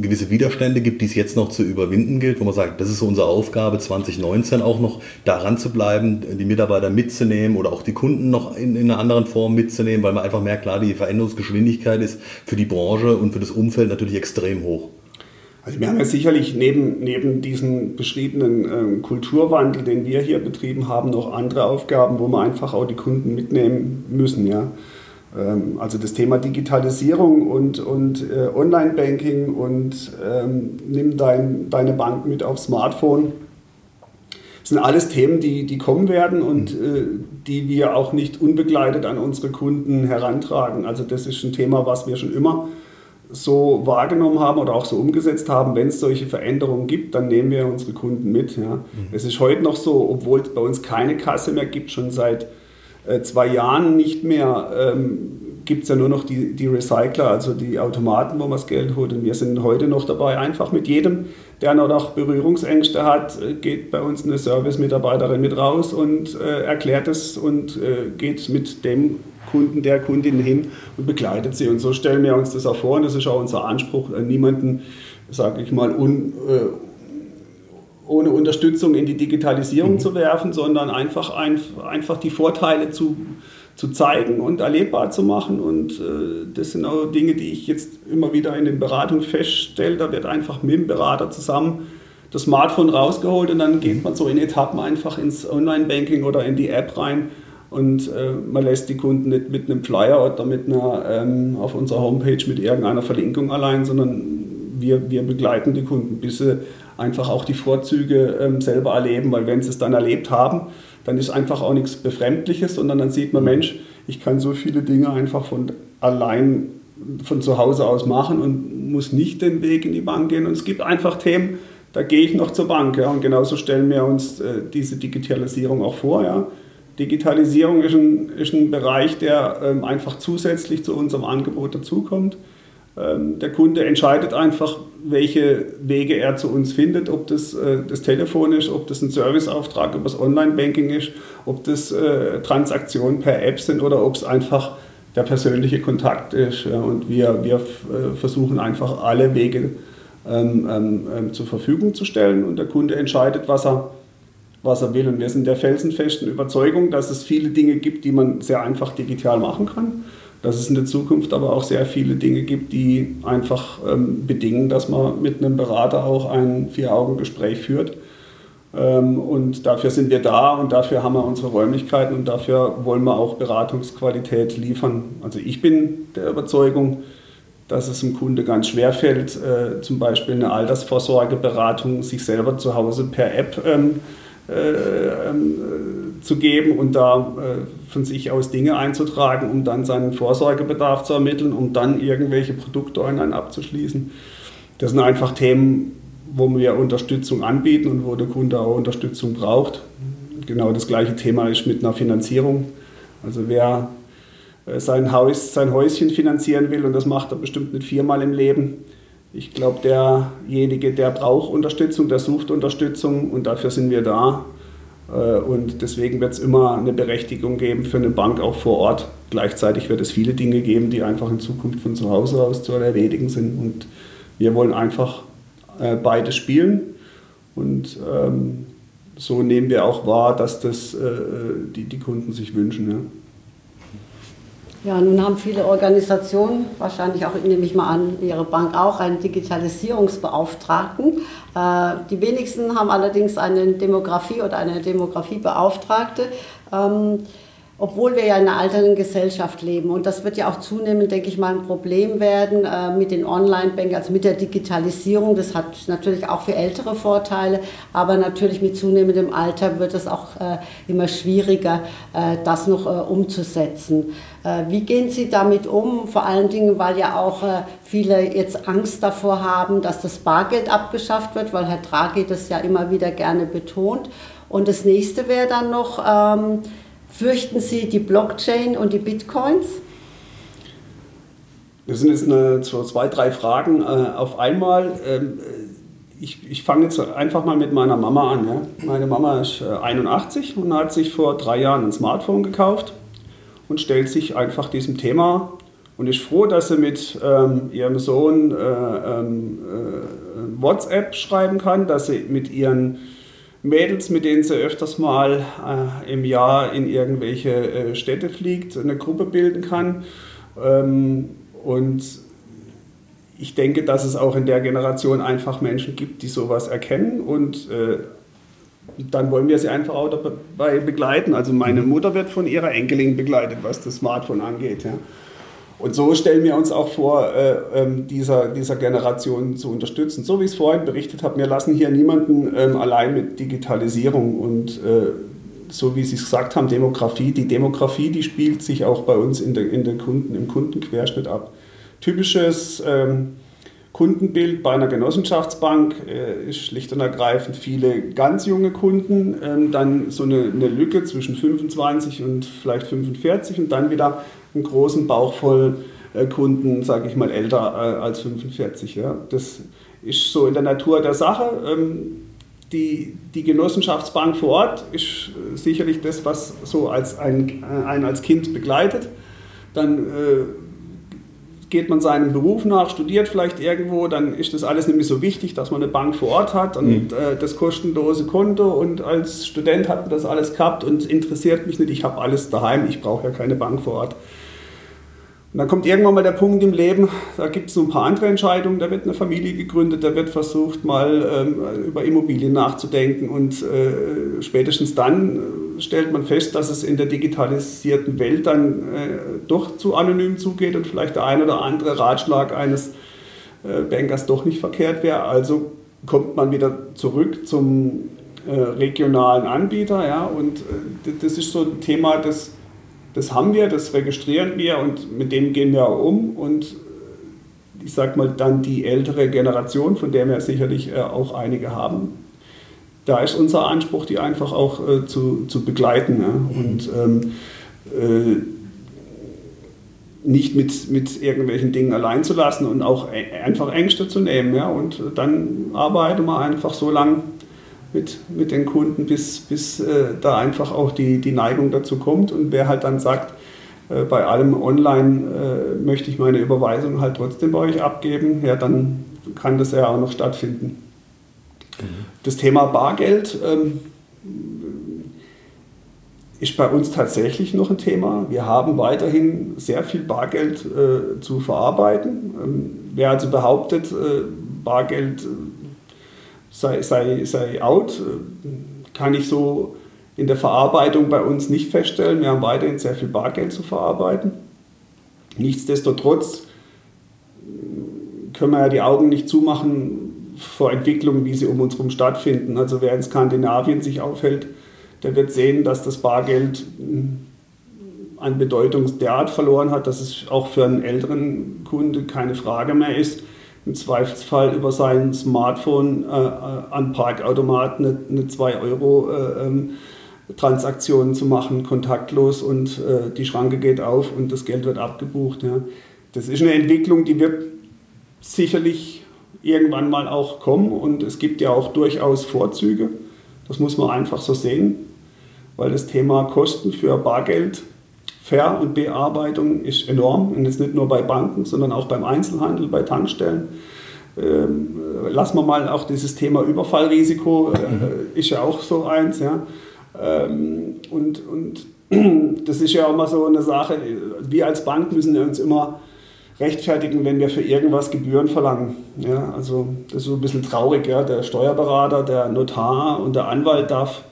gewisse Widerstände gibt, die es jetzt noch zu überwinden gilt, wo man sagt, das ist so unsere Aufgabe 2019 auch noch daran zu bleiben, die Mitarbeiter mitzunehmen oder auch die Kunden noch in, in einer anderen Form mitzunehmen, weil man einfach merkt, klar, die Veränderungsgeschwindigkeit ist für die Branche und für das Umfeld natürlich extrem hoch. Also wir haben ja sicherlich neben, neben diesem beschriebenen ähm, Kulturwandel, den wir hier betrieben haben, noch andere Aufgaben, wo wir einfach auch die Kunden mitnehmen müssen. Ja? Ähm, also das Thema Digitalisierung und, und äh, Online-Banking und ähm, nimm dein, deine Bank mit aufs Smartphone. Das sind alles Themen, die, die kommen werden und äh, die wir auch nicht unbegleitet an unsere Kunden herantragen. Also das ist ein Thema, was wir schon immer so wahrgenommen haben oder auch so umgesetzt haben, wenn es solche Veränderungen gibt, dann nehmen wir unsere Kunden mit. Ja. Mhm. Es ist heute noch so, obwohl es bei uns keine Kasse mehr gibt, schon seit äh, zwei Jahren nicht mehr, ähm, gibt es ja nur noch die, die Recycler, also die Automaten, wo man das Geld holt. Und wir sind heute noch dabei, einfach mit jedem, der noch Berührungsängste hat, äh, geht bei uns eine Service-Mitarbeiterin mit raus und äh, erklärt es und äh, geht mit dem Kunden, der Kundin hin und begleitet sie. Und so stellen wir uns das auch vor und das ist auch unser Anspruch, äh, niemanden, sage ich mal, un, äh, ohne Unterstützung in die Digitalisierung mhm. zu werfen, sondern einfach, ein, einfach die Vorteile zu, zu zeigen und erlebbar zu machen. Und äh, das sind auch Dinge, die ich jetzt immer wieder in den Beratungen feststelle. Da wird einfach mit dem Berater zusammen das Smartphone rausgeholt und dann geht man so in Etappen einfach ins Online-Banking oder in die App rein und äh, man lässt die Kunden nicht mit einem Flyer oder mit einer ähm, auf unserer Homepage mit irgendeiner Verlinkung allein, sondern wir, wir begleiten die Kunden, bis sie einfach auch die Vorzüge ähm, selber erleben, weil wenn sie es dann erlebt haben, dann ist einfach auch nichts Befremdliches, sondern dann sieht man, Mensch, ich kann so viele Dinge einfach von allein von zu Hause aus machen und muss nicht den Weg in die Bank gehen. Und es gibt einfach Themen, da gehe ich noch zur Bank. Ja, und genauso stellen wir uns äh, diese Digitalisierung auch vor. Ja. Digitalisierung ist ein, ist ein Bereich, der ähm, einfach zusätzlich zu unserem Angebot dazukommt. Ähm, der Kunde entscheidet einfach, welche Wege er zu uns findet, ob das äh, das Telefon ist, ob das ein Serviceauftrag ob das Online-Banking ist, ob das äh, Transaktionen per App sind oder ob es einfach der persönliche Kontakt ist. Und wir, wir äh, versuchen einfach alle Wege ähm, ähm, zur Verfügung zu stellen und der Kunde entscheidet, was er was er will. Und wir sind der felsenfesten Überzeugung, dass es viele Dinge gibt, die man sehr einfach digital machen kann. Dass es in der Zukunft aber auch sehr viele Dinge gibt, die einfach ähm, bedingen, dass man mit einem Berater auch ein Vier-Augen-Gespräch führt. Ähm, und dafür sind wir da und dafür haben wir unsere Räumlichkeiten und dafür wollen wir auch Beratungsqualität liefern. Also ich bin der Überzeugung, dass es dem Kunde ganz schwer fällt, äh, zum Beispiel eine Altersvorsorgeberatung sich selber zu Hause per App ähm, äh, ähm, zu geben und da äh, von sich aus Dinge einzutragen, um dann seinen Vorsorgebedarf zu ermitteln, um dann irgendwelche Produkte online abzuschließen. Das sind einfach Themen, wo wir Unterstützung anbieten und wo der Kunde auch Unterstützung braucht. Genau das gleiche Thema ist mit einer Finanzierung. Also wer äh, sein, Haus, sein Häuschen finanzieren will und das macht er bestimmt nicht viermal im Leben. Ich glaube, derjenige, der braucht Unterstützung, der sucht Unterstützung und dafür sind wir da. Äh, und deswegen wird es immer eine Berechtigung geben für eine Bank auch vor Ort. Gleichzeitig wird es viele Dinge geben, die einfach in Zukunft von zu Hause aus zu erledigen sind. Und wir wollen einfach äh, beide spielen. Und ähm, so nehmen wir auch wahr, dass das äh, die, die Kunden sich wünschen. Ja, nun haben viele Organisationen, wahrscheinlich auch, nehme ich mal an, Ihre Bank auch, einen Digitalisierungsbeauftragten. Äh, die wenigsten haben allerdings eine Demografie oder eine Demografiebeauftragte. Ähm, obwohl wir ja in einer alternden Gesellschaft leben. Und das wird ja auch zunehmend, denke ich mal, ein Problem werden äh, mit den Online-Banking, also mit der Digitalisierung. Das hat natürlich auch für ältere Vorteile, aber natürlich mit zunehmendem Alter wird es auch äh, immer schwieriger, das noch umzusetzen. Äh, wie gehen Sie damit um? Vor allen Dingen, weil ja auch äh, viele jetzt Angst davor haben, dass das Bargeld abgeschafft wird, weil Herr Draghi das ja immer wieder gerne betont. Und das nächste wäre dann noch, ähm, Fürchten Sie die Blockchain und die Bitcoins? Das sind jetzt eine, zwei, drei Fragen äh, auf einmal. Ähm, ich, ich fange jetzt einfach mal mit meiner Mama an. Meine Mama ist äh, 81 und hat sich vor drei Jahren ein Smartphone gekauft und stellt sich einfach diesem Thema und ist froh, dass sie mit ähm, ihrem Sohn äh, ähm, äh, WhatsApp schreiben kann, dass sie mit ihren Mädels, mit denen sie öfters mal äh, im Jahr in irgendwelche äh, Städte fliegt, eine Gruppe bilden kann. Ähm, und ich denke, dass es auch in der Generation einfach Menschen gibt, die sowas erkennen und äh, dann wollen wir sie einfach auch dabei begleiten. Also meine mhm. Mutter wird von ihrer Enkelin begleitet, was das Smartphone angeht. Ja. Und so stellen wir uns auch vor, äh, ähm, dieser, dieser Generation zu unterstützen. So wie ich es vorhin berichtet habe, wir lassen hier niemanden ähm, allein mit Digitalisierung und äh, so wie Sie es gesagt haben, Demografie. Die Demografie, die spielt sich auch bei uns in der, in der Kunden, im Kundenquerschnitt ab. Typisches ähm, Kundenbild bei einer Genossenschaftsbank äh, ist schlicht und ergreifend viele ganz junge Kunden, ähm, dann so eine, Lücke zwischen 25 und vielleicht 45 und dann wieder einen großen Bauch voll äh, Kunden, sage ich mal, älter äh, als 45. Ja. Das ist so in der Natur der Sache. Ähm, die, die Genossenschaftsbank vor Ort ist sicherlich das, was so als ein, ein als Kind begleitet. Dann geht man seinem Beruf nach, studiert vielleicht irgendwo, dann ist das alles nämlich so wichtig, dass man eine Bank vor Ort hat und mhm. äh, das kostenlose Konto und als Student hat man das alles gehabt und interessiert mich nicht, ich habe alles daheim, ich brauche ja keine Bank vor Ort. Und dann kommt irgendwann mal der Punkt im Leben, da gibt es so ein paar andere Entscheidungen, da wird eine Familie gegründet, da wird versucht, mal ähm, über Immobilien nachzudenken. Und äh, spätestens dann äh, stellt man fest, dass es in der digitalisierten Welt dann äh, doch zu anonym zugeht und vielleicht der ein oder andere Ratschlag eines äh, Bankers doch nicht verkehrt wäre. Also kommt man wieder zurück zum äh, regionalen Anbieter ja, und das ist so ein Thema, das das haben wir, das registrieren wir und mit dem gehen wir auch um. Und ich sage mal, dann die ältere Generation, von der wir sicherlich äh, auch einige haben, da ist unser Anspruch, die einfach auch äh, zu, zu begleiten ja? und ähm, äh, nicht mit, mit irgendwelchen Dingen allein zu lassen und auch einfach Ängste zu nehmen. Ja? Und dann arbeiten wir einfach so lange, mit, mit den Kunden, bis, bis äh, da einfach auch die, die Neigung dazu kommt. Und wer halt dann sagt, äh, bei allem online äh, möchte ich meine Überweisung halt trotzdem bei euch abgeben, ja, dann kann das ja auch noch stattfinden. Mhm. Das Thema Bargeld ähm, ist bei uns tatsächlich noch ein Thema. Wir haben weiterhin sehr viel Bargeld äh, zu verarbeiten. Ähm, wer also behauptet, äh, Bargeld sei, sei, sei out. Kann ich so in der Verarbeitung bei uns nicht feststellen. Wir haben weiterhin sehr viel Bargeld zu verarbeiten. Nichtsdestotrotz können wir ja die Augen nicht zumachen vor Entwicklungen, wie sie um uns herum stattfinden. Also wer in Skandinavien sich aufhält, der wird sehen, dass das Bargeld an Bedeutung derart verloren hat, dass es auch für einen älteren Kunde keine Frage mehr ist, im Zweifelsfall über sein Smartphone äh, äh an Parkautomaten eine, eine 2 Euro äh, ähm, zu machen, kontaktlos und äh, die Schranke geht auf und das Geld wird abgebucht. Ja. Das ist eine Entwicklung, die wird sicherlich irgendwann mal auch kommen und es gibt ja auch durchaus Vorzüge. Das muss man einfach so sehen, weil das Thema Kosten für Bargeld Ver- und Bearbeitung ist enorm und jetzt nicht nur bei Banken, sondern auch beim Einzelhandel, bei Tankstellen. Ähm, lassen wir mal auch dieses Thema Überfallrisiko, äh, mhm. ist ja auch so eins. Ja. Ähm, und, und das ist ja auch mal so eine Sache, wir als Bank müssen uns immer rechtfertigen, wenn wir für irgendwas Gebühren verlangen. Ja, also das ist so ein bisschen traurig. Ja. Der Steuerberater, der Notar und der Anwalt darf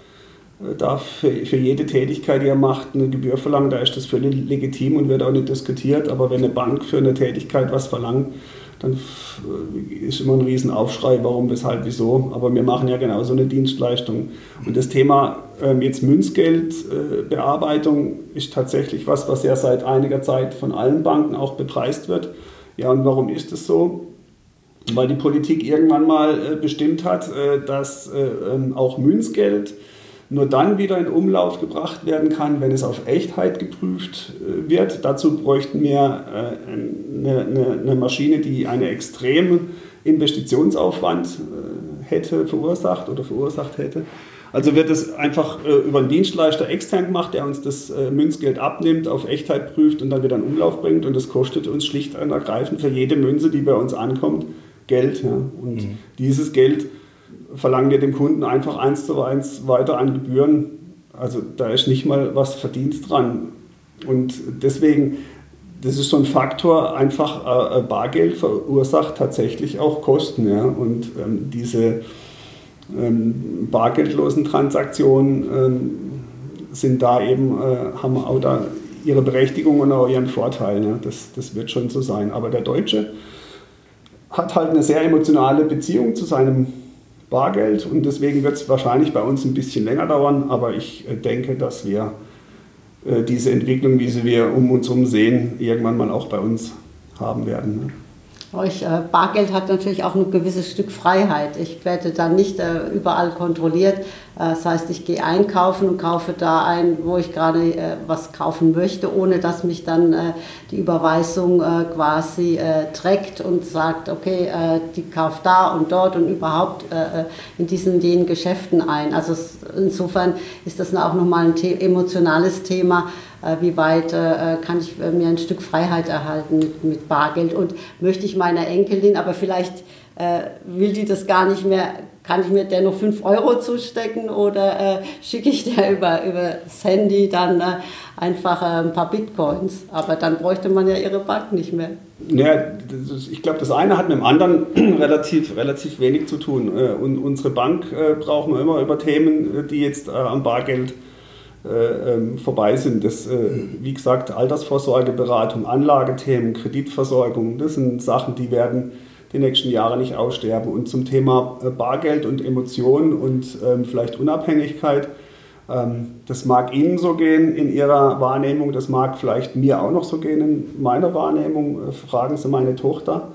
darf für, für jede Tätigkeit, die er macht, eine Gebühr verlangen. Da ist das völlig legitim und wird auch nicht diskutiert. Aber wenn eine Bank für eine Tätigkeit was verlangt, dann ist immer ein Riesenaufschrei, warum, weshalb, wieso. Aber wir machen ja genauso eine Dienstleistung. Und das Thema ähm, jetzt Münzgeldbearbeitung äh, ist tatsächlich was, was ja seit einiger Zeit von allen Banken auch bepreist wird. Ja, und warum ist es so? Weil die Politik irgendwann mal äh, bestimmt hat, äh, dass äh, ähm, auch Münzgeld nur dann wieder in Umlauf gebracht werden kann, wenn es auf Echtheit geprüft äh, wird. Dazu bräuchten wir äh, eine, eine, eine Maschine, die einen extremen Investitionsaufwand äh, hätte verursacht oder verursacht hätte. Also wird es einfach über einen Dienstleister extern gemacht, der uns das Münzgeld abnimmt, auf Echtheit prüft und dann wieder in Umlauf bringt. Und das kostet uns schlicht und ergreifend für jede Münze, die bei uns ankommt, Geld. Ja. Und mhm. dieses Geld verlangen wir dem Kunden einfach eins zu eins weiter an Gebühren. Also da ist nicht mal was verdient dran. Und deswegen, das ist so ein Faktor, einfach äh, Bargeld verursacht tatsächlich auch Kosten. Ja? Und ähm, diese ähm, bargeldlosen Transaktionen ähm, sind da eben, äh, haben auch da ihre Berechtigung und auch ihren Vorteil. Ja? Das, das wird schon so sein. Aber der Deutsche hat halt eine sehr emotionale Beziehung zu seinem Bargeld und deswegen wird es wahrscheinlich bei uns ein bisschen länger dauern, aber ich äh, denke, dass wir äh, diese Entwicklung, wie sie wir um uns herum sehen, irgendwann mal auch bei uns haben werden. Euch, äh, Bargeld hat natürlich auch ein gewisses Stück Freiheit. Ich werde dann nicht äh, überall kontrolliert. Äh, das heißt, ich gehe einkaufen und kaufe da ein, wo ich gerade äh, was kaufen möchte, ohne dass mich dann äh, die Überweisung äh, quasi trägt und sagt, okay, die kauft da und dort und überhaupt in diesen jenen Geschäften ein. Also insofern ist das auch nochmal ein The emotionales Thema wie weit äh, kann ich äh, mir ein Stück Freiheit erhalten mit, mit Bargeld und möchte ich meiner Enkelin, aber vielleicht will die das gar nicht mehr, kann ich mir der noch 5 Euro zustecken oder schicke ich der über, über das Handy dann einfach ein paar Bitcoins. Aber dann bräuchte man ja ihre Bank nicht mehr. Ja, ich glaube, das eine hat mit dem anderen relativ, relativ wenig zu tun. Und unsere Bank brauchen wir immer über Themen, die jetzt am Bargeld äh, ähm, vorbei sind. Das, äh, wie gesagt, Altersvorsorge, Beratung, Anlagethemen, Kreditversorgung, das sind Sachen, die werden die nächsten Jahre nicht aussterben. Und zum Thema äh, Bargeld und Emotionen und ähm, vielleicht Unabhängigkeit, ähm, das mag Ihnen so gehen in Ihrer Wahrnehmung, das mag vielleicht mir auch noch so gehen in meiner Wahrnehmung. Fragen Sie meine Tochter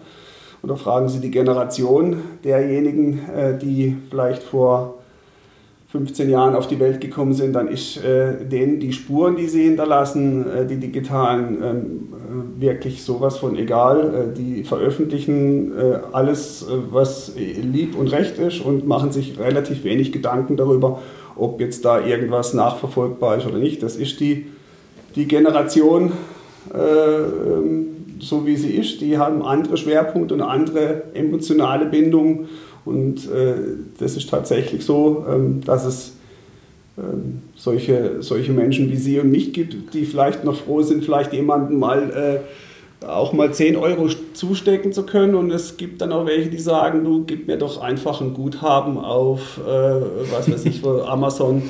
oder fragen Sie die Generation derjenigen, die vielleicht vor 15 Jahren auf die Welt gekommen sind, dann ist äh, denen die Spuren, die sie hinterlassen, äh, die digitalen, ähm, äh, wirklich sowas von egal. Äh, die veröffentlichen äh, alles, äh, was lieb und recht ist und machen sich relativ wenig Gedanken darüber, ob jetzt da irgendwas nachverfolgbar ist oder nicht. Das ist die, die Generation, ähm, so wie sie ist. Die haben andere Schwerpunkte und andere emotionale Bindungen und äh, das ist tatsächlich so, ähm, dass es ähm, solche, solche Menschen wie Sie und mich gibt, die vielleicht noch froh sind, vielleicht jemanden mal äh, auch mal 10 Euro zustecken zu können. Und es gibt dann auch welche, die sagen, du gib mir doch einfach ein Guthaben auf, äh, was weiß ich, Amazon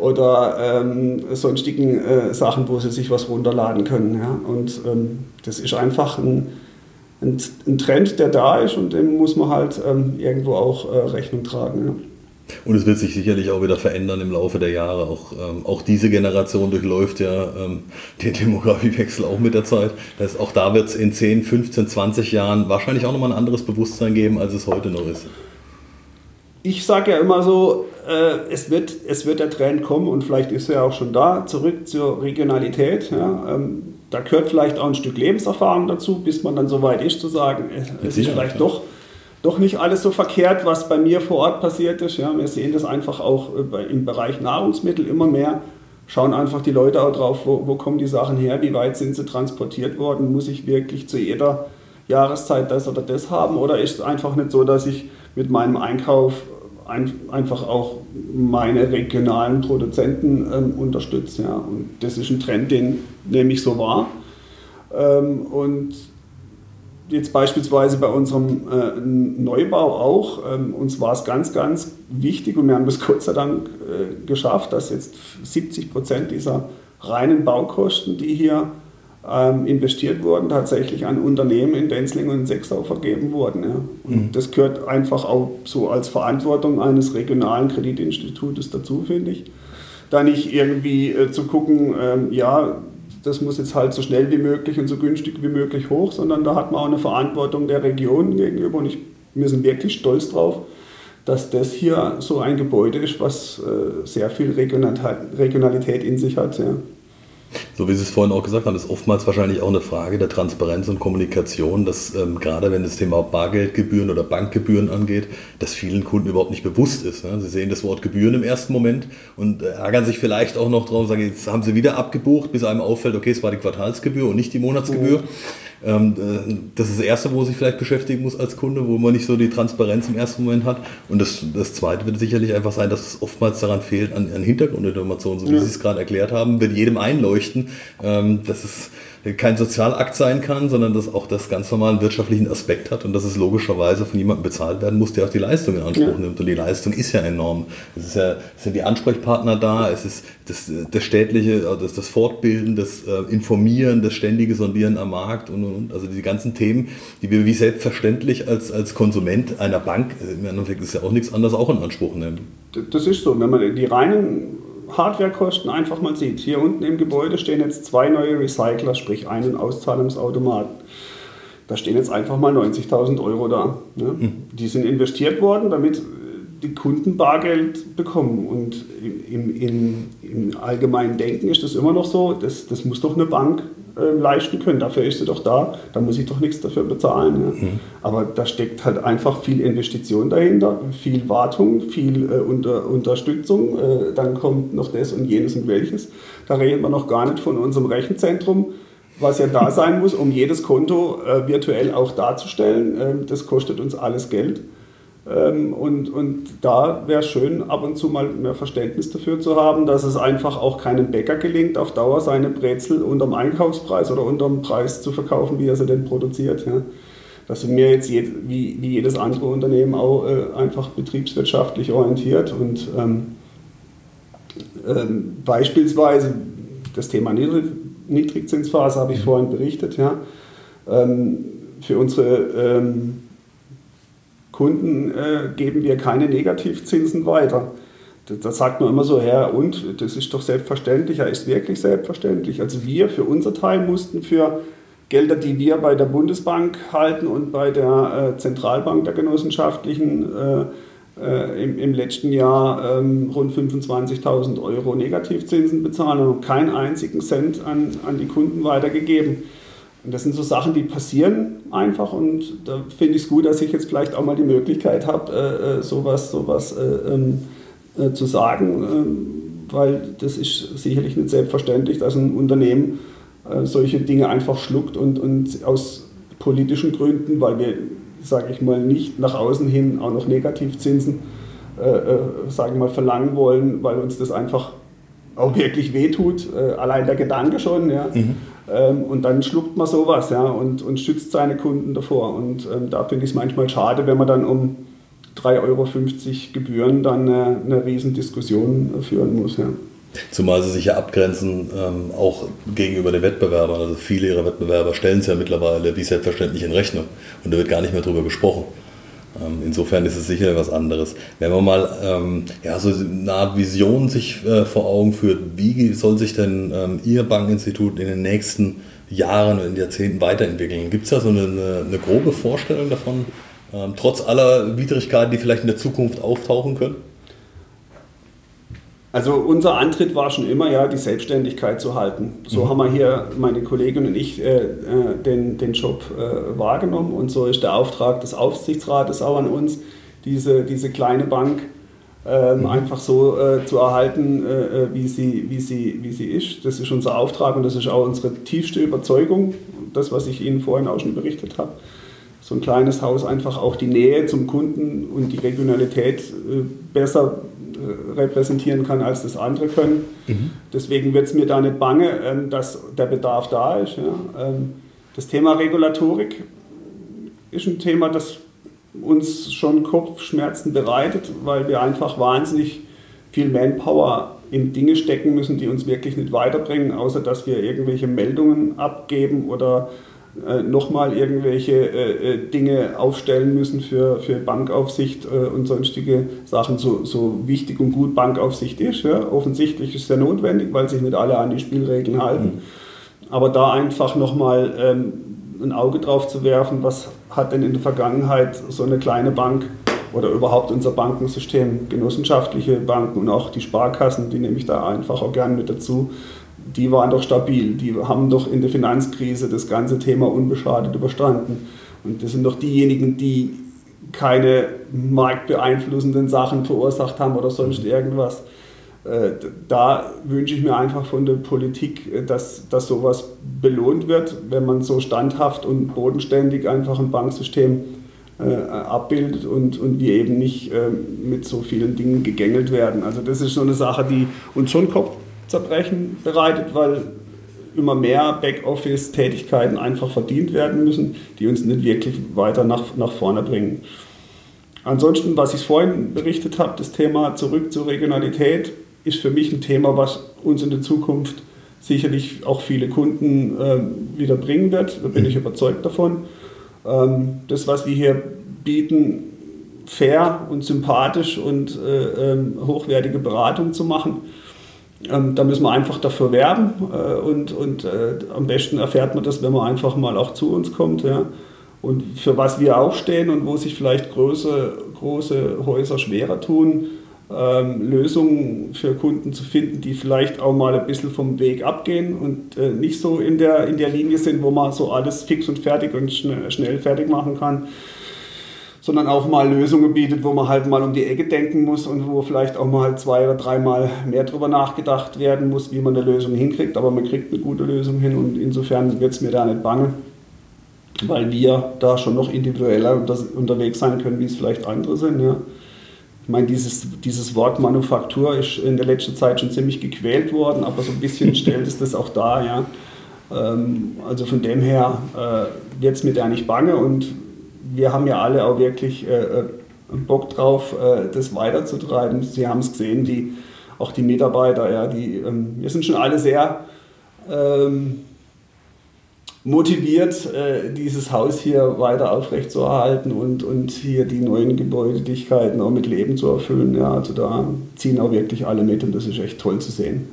oder ähm, sonstigen äh, Sachen, wo sie sich was runterladen können. Ja? Und ähm, das ist einfach ein, ein, ein, Trend, der da ist und dem muss man halt ähm, irgendwo auch äh, Rechnung tragen. Ja? Und es wird sich sicherlich auch wieder verändern im Laufe der Jahre. Auch, ähm, auch diese Generation durchläuft ja ähm, den Demografiewechsel auch mit der Zeit. Das heißt, auch da wird es in 10, 15, 20 Jahren wahrscheinlich auch nochmal ein anderes Bewusstsein geben, als es heute noch ist. Ich sage ja immer so, äh, es, wird, es wird der Trend kommen und vielleicht ist er ja auch schon da, zurück zur Regionalität. Ja, ähm, da gehört vielleicht auch ein Stück Lebenserfahrung dazu, bis man dann so weit ist zu sagen, es ist vielleicht ja. doch doch nicht alles so verkehrt, was bei mir vor Ort passiert ist. Ja, wir sehen das einfach auch äh, im Bereich Nahrungsmittel immer mehr. Schauen einfach die Leute auch drauf, wo, wo kommen die Sachen her, wie weit sind sie transportiert worden, muss ich wirklich zu jeder Jahreszeit das oder das haben oder ist es einfach nicht so, dass ich mit meinem Einkauf ein, einfach auch meine regionalen Produzenten ähm, unterstütze. Ja. Und das ist ein Trend, den nehme ich so wahr. Ähm, und jetzt beispielsweise bei unserem äh, Neubau auch, ähm, uns war es ganz, ganz wichtig und wir haben das Gott sei Dank äh, geschafft, dass jetzt 70 Prozent dieser reinen Baukosten, die hier ähm, investiert wurden, tatsächlich an Unternehmen in Denzling und in Sechsau vergeben wurden. Ja. Und mhm. das gehört einfach auch so als Verantwortung eines regionalen Kreditinstitutes dazu, finde ich. Da nicht irgendwie äh, zu gucken, ähm, ja, das muss jetzt halt so schnell wie möglich und so günstig wie möglich hoch, sondern da hat man auch eine Verantwortung der Region gegenüber und ich, wir sind wirklich stolz drauf, dass das hier so ein Gebäude ist, was äh, sehr viel Regionalität in sich hat. Ja. So wie Sie es vorhin auch gesagt haben, ist oftmals wahrscheinlich auch eine Frage der Transparenz und Kommunikation, dass ähm, gerade wenn das Thema Bargeldgebühren oder Bankgebühren angeht, dass vielen Kunden überhaupt nicht bewusst ist. Ne? Sie sehen das Wort Gebühren im ersten Moment und äh, ärgern sich vielleicht auch noch drauf und sagen, jetzt haben sie wieder abgebucht, bis einem auffällt, okay, es war die Quartalsgebühr und nicht die Monatsgebühr. Mhm. Ähm, äh, das ist das Erste, wo man sich vielleicht beschäftigen muss als Kunde, wo man nicht so die Transparenz im ersten Moment hat. Und das, das Zweite wird sicherlich einfach sein, dass es oftmals daran fehlt, an, an Hintergrundinformationen, so wie ja. Sie es gerade erklärt haben, wird jedem einleuchten, ähm, dass es kein Sozialakt sein kann, sondern dass auch das ganz normalen wirtschaftlichen Aspekt hat und dass es logischerweise von jemandem bezahlt werden muss, der auch die Leistung in Anspruch ja. nimmt. Und die Leistung ist ja enorm. Es, ist ja, es sind die Ansprechpartner da, es ist das, das städtliche, das, das Fortbilden, das äh, Informieren, das ständige Sondieren am Markt und, und, und. Also die ganzen Themen, die wir wie selbstverständlich als, als Konsument einer Bank, äh, im Endeffekt ist ja auch nichts anderes, auch in Anspruch nehmen. Das ist so. Wenn man die reinen Hardwarekosten einfach mal sieht. Hier unten im Gebäude stehen jetzt zwei neue Recycler, sprich einen Auszahlungsautomaten. Da stehen jetzt einfach mal 90.000 Euro da. Ne? Mhm. Die sind investiert worden, damit die Kunden Bargeld bekommen. Und im, im, im, allgemeinen Denken ist das immer noch so, das, das muss doch eine Bank äh, leisten können. Dafür ist sie doch da, da muss ich doch nichts dafür bezahlen. Ja. Mhm. Aber da steckt halt einfach viel Investition dahinter, viel Wartung, viel äh, unter, Unterstützung. Äh, dann kommt noch das und jenes und welches. Da reden wir noch gar nicht von unserem Rechenzentrum was ja da sein muss, um jedes Konto äh, virtuell auch darzustellen. Ähm, das kostet uns alles Geld. Ähm, und, und da wäre schön, ab und zu mal mehr Verständnis dafür zu haben, dass es einfach auch keinem Bäcker gelingt, auf Dauer seine Brezel unterm Einkaufspreis oder unterm Preis zu verkaufen, wie er sie denn produziert. Ja. Dass wir jetzt jed, wie, wie jedes andere Unternehmen auch äh, einfach betriebswirtschaftlich orientiert und ähm, ähm, beispielsweise das Thema Niedrig Niedrigzinsphase habe ich vorhin berichtet. Ja. Ähm, für unsere ähm, Kunden äh, geben wir keine Negativzinsen weiter. Da sagt man immer so, ja, und das ist doch selbstverständlich, ja, ist wirklich selbstverständlich. Also wir für unser Teil mussten für Gelder, die wir bei der Bundesbank halten und bei der äh, Zentralbank der genossenschaftlichen äh, äh im, im, letzten Jahr ähm, rund 25.000 Euro Negativzinsen bezahlen und keinen einzigen Cent an, an die Kunden weitergegeben. Und das sind so Sachen, die passieren einfach und da finde ich es gut, dass ich jetzt vielleicht auch mal die Möglichkeit habe, äh, äh, sowas, sowas äh, ähm, äh, zu sagen, äh, weil das ist sicherlich nicht selbstverständlich, dass ein Unternehmen äh, solche Dinge einfach schluckt und, und aus politischen Gründen, weil wir, sage ich mal, nicht nach außen hin auch noch Negativzinsen, sage ich mal, verlangen wollen, weil uns das einfach auch wirklich wehtut, äh, allein der Gedanke schon. Ja. Mhm. Ähm, und dann schluckt man sowas ja, und, und schützt seine Kunden davor. Und ähm, da finde ich es manchmal schade, wenn man dann um 3,50 Euro Gebühren dann eine, eine Riesendiskussion führen muss. Ja. Zumal sie sich ja abgrenzen, ähm, auch gegenüber den Wettbewerbern. Also viele ihrer Wettbewerber stellen es ja mittlerweile wie selbstverständlich in Rechnung. Und da wird gar nicht mehr drüber gesprochen. Ähm, insofern ist es sicher was anderes. Wenn man mal ähm, ja, so eine Art Vision sich äh, vor Augen führt, wie soll sich denn ähm, Ihr Bankinstitut in den nächsten Jahren und Jahrzehnten weiterentwickeln? Gibt es da so eine, eine, eine, grobe Vorstellung davon, ähm, trotz aller Widrigkeiten, die vielleicht in der Zukunft auftauchen können? Also unser Antritt war schon immer, ja, die Selbstständigkeit zu halten. So mhm. haben wir hier, meine Kollegin und ich, äh, äh, den, den Job äh, wahrgenommen und so ist der Auftrag des Aufsichtsrates auch an uns, diese, diese kleine Bank ähm, mhm. einfach so äh, zu erhalten, äh, äh, wie, sie, wie, sie, wie sie ist. Das ist unser Auftrag und das ist auch unsere tiefste Überzeugung, das, was ich Ihnen vorhin auch schon berichtet habe. So ein kleines Haus einfach auch die Nähe zum Kunden und die Regionalität besser repräsentieren kann, als das andere können. Mhm. Deswegen wird es mir da nicht bange, ähm, dass der Bedarf da ist. Ähm, das Thema Regulatorik ist ein Thema, das uns schon Kopfschmerzen bereitet, weil wir einfach wahnsinnig viel Manpower in Dinge stecken müssen, die uns wirklich nicht weiterbringen, außer dass wir irgendwelche Meldungen abgeben oder äh, nochmal irgendwelche äh, äh, Dinge aufstellen müssen für, für Bankaufsicht äh, und sonstige Sachen, so, so wichtig und gut Bankaufsicht ist. Ja. Offensichtlich ist es sehr notwendig, weil sich nicht alle an die Spielregeln halten. Mhm. Aber da einfach nochmal ähm, ein Auge drauf zu werfen, was hat denn in der Vergangenheit so eine kleine Bank oder überhaupt unser Bankensystem, genossenschaftliche Banken und auch die Sparkassen, die nehme ich da einfach auch gerne mit dazu, die waren doch stabil, die haben doch in der Finanzkrise das ganze Thema unbeschadet überstanden. Und das sind doch diejenigen, die keine marktbeeinflussenden Sachen verursacht haben oder sonst irgendwas. Äh, da wünsche ich mir einfach von der Politik, äh, dass, dass sowas belohnt wird, wenn man so standhaft und bodenständig einfach ein Banksystem abbildet und, und wir eben nicht äh, mit so vielen Dingen gegängelt werden. Also das ist so eine Sache, die uns schon Kopf Zerbrechen bereitet, weil immer mehr Backoffice-Tätigkeiten einfach verdient werden müssen, die uns nicht wirklich weiter nach, nach vorne bringen. Ansonsten, was ich vorhin berichtet habe, das Thema zurück zur Regionalität ist für mich ein Thema, was uns in der Zukunft sicherlich auch viele Kunden äh, wieder bringen wird. Da bin ich überzeugt davon. Ähm, das, was wir hier bieten, fair und sympathisch und äh, äh, hochwertige Beratung zu machen, ähm, da müssen wir einfach dafür werben äh, und, und äh, am besten erfährt man das, wenn man einfach mal auch zu uns kommt. Ja. Und für was wir auch stehen und wo sich vielleicht große, große Häuser schwerer tun, ähm, Lösungen für Kunden zu finden, die vielleicht auch mal ein bisschen vom Weg abgehen und äh, nicht so in der, in der Linie sind, wo man so alles fix und fertig und schnell, schnell fertig machen kann sondern auch mal Lösungen bietet, wo man halt mal um die Ecke denken muss und wo vielleicht auch mal zwei oder dreimal mehr drüber nachgedacht werden muss, wie man eine Lösung hinkriegt. Aber man kriegt eine gute Lösung hin und insofern wird es mir da nicht bange, weil wir da schon noch individueller unterwegs sein können, wie es vielleicht andere sind. Ja. Ich meine, dieses, dieses Wort Manufaktur ist in der letzten Zeit schon ziemlich gequält worden, aber so ein bisschen stellt es das auch dar. Ja. Ähm, also von dem her äh, wird es mir da nicht bange und wir haben ja alle auch wirklich äh, äh, Bock drauf, äh, das weiterzutreiben. Sie haben es gesehen, die, auch die Mitarbeiter, ja, die, ähm, wir sind schon alle sehr ähm, motiviert, äh, dieses Haus hier weiter aufrechtzuerhalten und, und hier die neuen Gebäudedigkeiten auch mit Leben zu erfüllen. Ja, also da ziehen auch wirklich alle mit und das ist echt toll zu sehen.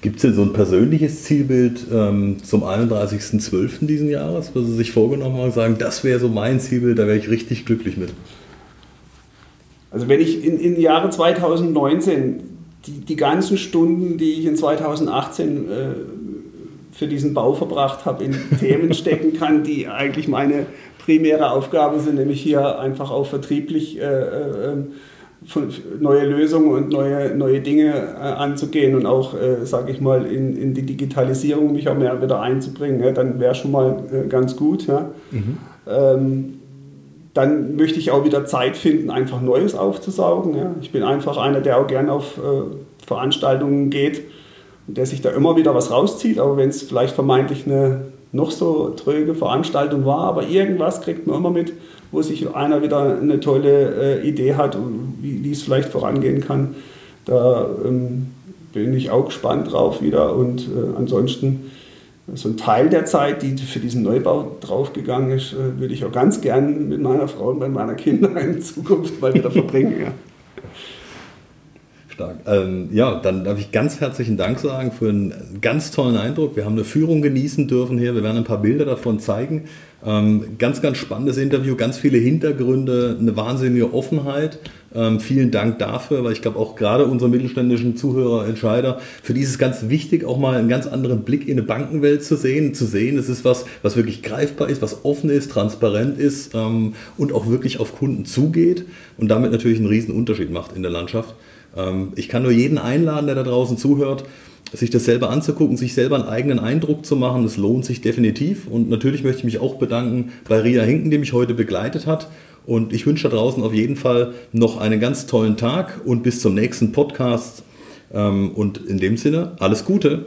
Gibt es denn so ein persönliches Zielbild ähm, zum 31.12. diesen Jahres, was Sie sich vorgenommen haben, sagen, das wäre so mein Zielbild, da wäre ich richtig glücklich mit? Also wenn ich in, in Jahre 2019 die, die ganzen Stunden, die ich in 2018 äh, für diesen Bau verbracht habe, in Themen stecken kann, die eigentlich meine primäre Aufgabe sind, nämlich hier einfach auch vertrieblich äh, äh, neue Lösungen und neue, neue Dinge äh, anzugehen und auch, äh, sage ich mal, in, in die Digitalisierung mich auch mehr wieder einzubringen, ja, dann wäre schon mal äh, ganz gut. Ja. Mhm. Ähm, dann möchte ich auch wieder Zeit finden, einfach Neues aufzusaugen. Ja. Ich bin einfach einer, der auch gern auf äh, Veranstaltungen geht der sich da immer wieder was rauszieht, aber wenn es vielleicht vermeintlich eine noch so tröge Veranstaltung war, aber irgendwas kriegt man immer mit, wo sich einer wieder eine tolle äh, Idee hat wie, wie es vielleicht vorangehen kann. Da ähm, bin ich auch gespannt drauf wieder und äh, ansonsten so ein Teil der Zeit, die für diesen Neubau draufgegangen ist, äh, würde ich auch ganz gern mit meiner Frau und meiner Kinder in Zukunft mal wieder verbringen. Ja. Stark. Ähm, ja, dann darf ich ganz herzlichen Dank sagen für einen ganz tollen Eindruck. Wir haben eine Führung genießen dürfen hier. Wir werden ein paar Bilder davon zeigen. Ähm, ganz, ganz spannendes Interview, ganz viele Hintergründe, eine wahnsinnige Offenheit. Ähm, vielen Dank dafür, weil ich glaube auch gerade unsere mittelständischen Zuhörer, Entscheider, für die ist es ganz wichtig, auch mal einen ganz anderen Blick in eine Bankenwelt zu sehen, zu sehen, es ist was, was wirklich greifbar ist, was offen ist, transparent ist ähm, und auch wirklich auf Kunden zugeht und damit natürlich einen riesen Unterschied macht in der Landschaft. Ähm, ich kann nur jeden einladen, der da draußen zuhört, sich das selber anzugucken, sich selber einen eigenen Eindruck zu machen. Das lohnt sich definitiv. Und natürlich möchte ich mich auch bedanken bei Ria Hinken, die mich heute begleitet hat. Und ich wünsche da draußen auf jeden Fall noch einen ganz tollen Tag und bis zum nächsten Podcast. Ähm, und in dem Sinne, alles Gute.